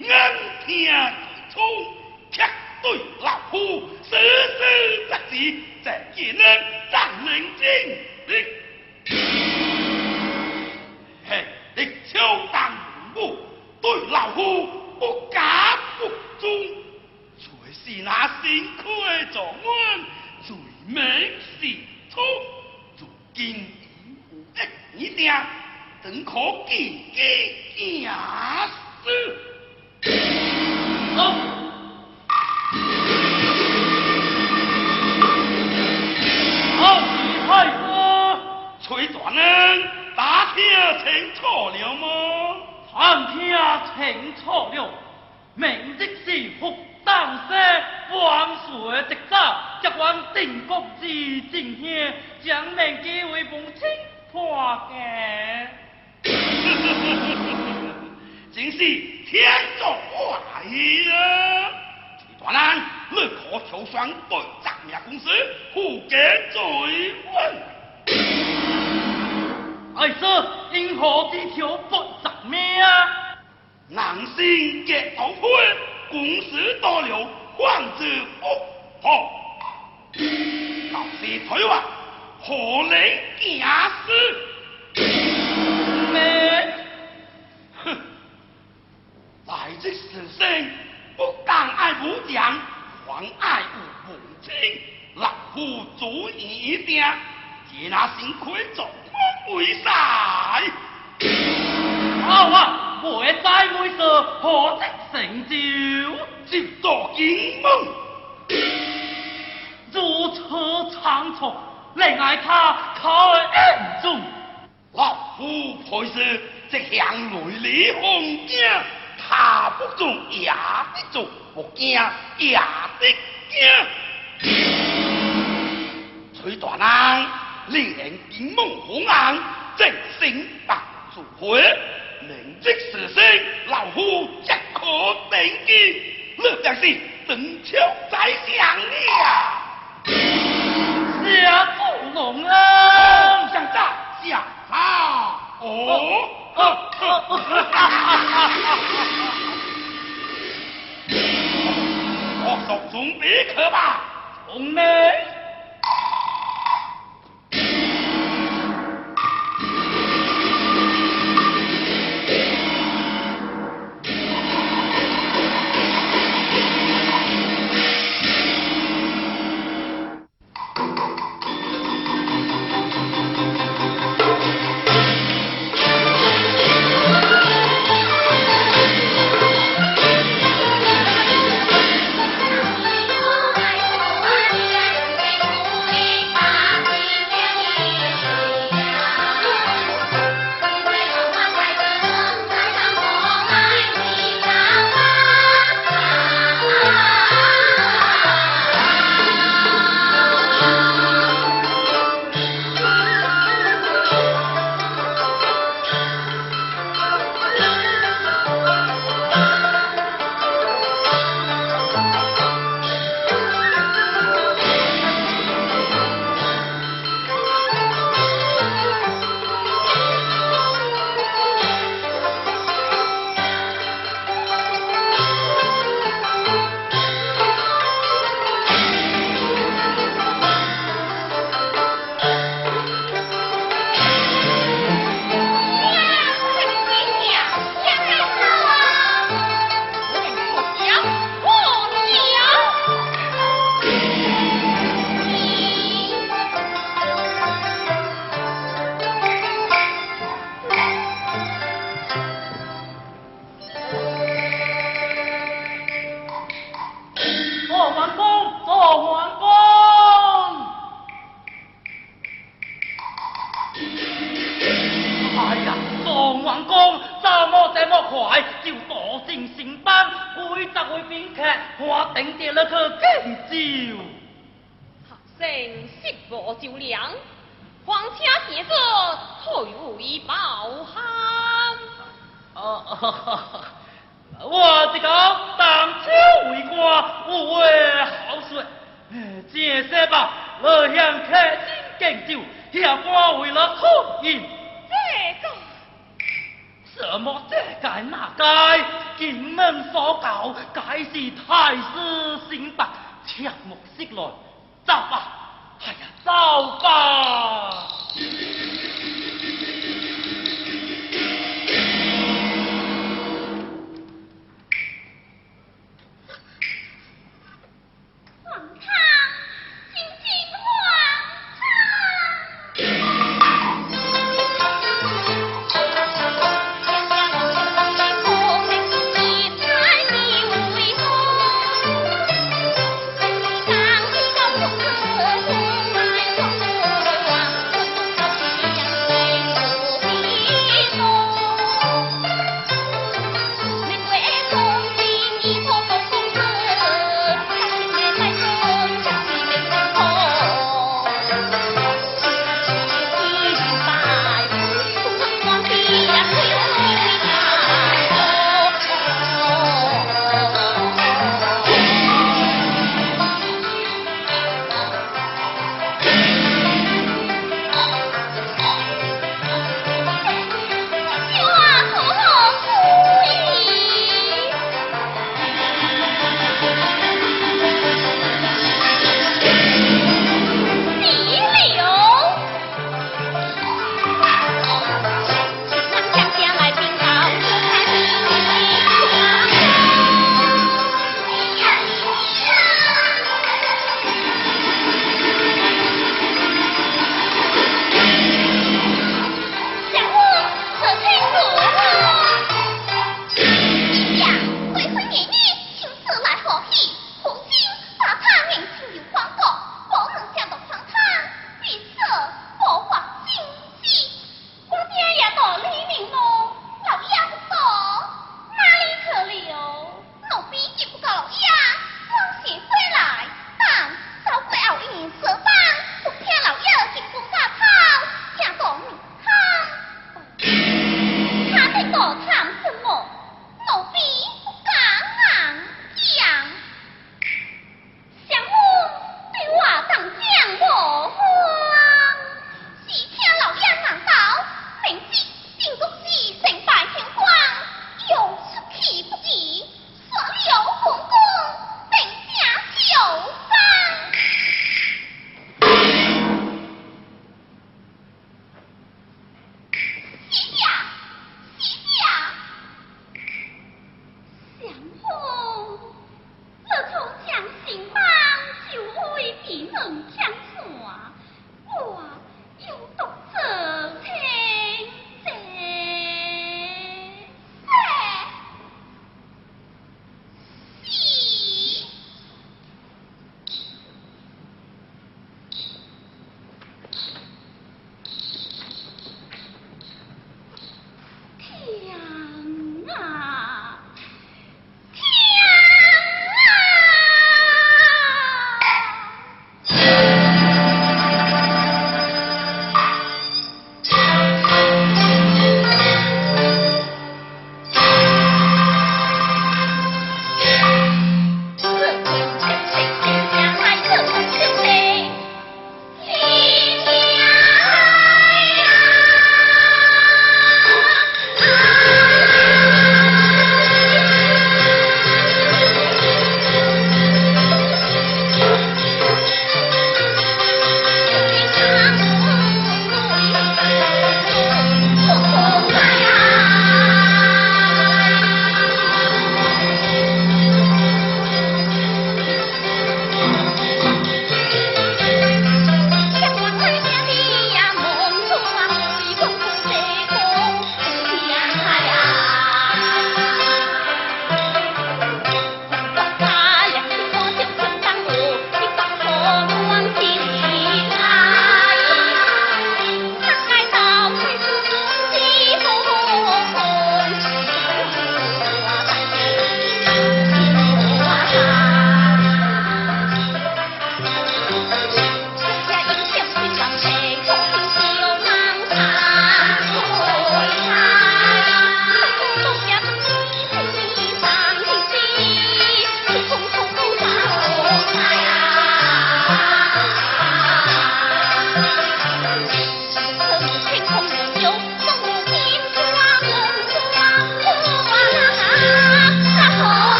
眼听冲，却对老夫死死不止，这也能让人惊嘿，你敲当我对老夫不假不忠，才是那辛苦的状元最美是错，如今已无一点。怎可见见假好，好厉害啊！崔大人，打听清楚了吗？探听清楚了，明日是复当社万岁直早，接往定国之正天，将命机为母亲破镜。真是天作怪了！大人，你可求双对咱命公司负给追问？爱说因何只条不杂命啊？男性结头婚，公司多了，患之不好。老是退话，何能假死？在这世上，不但爱武将，还爱母亲。老夫主意一定，接那辛苦做官为赛。好啊，会在会说何得成就，就做金梦。如此仓促，令爱他考恩重。老夫配是这向雷李红惊，他不中也得中，不惊也得惊。崔大人，你连金梦红昂，正心白主会，明日是生，老夫即可定计。你便是正巧在想了，退位包涵。哦，我这个当朝为官，有话好说。这些吧，我向客敬敬酒，下官为了婚姻。这个。什么这该那该？进门所教，该是太师心白，切莫息来，走吧！哎呀，走吧！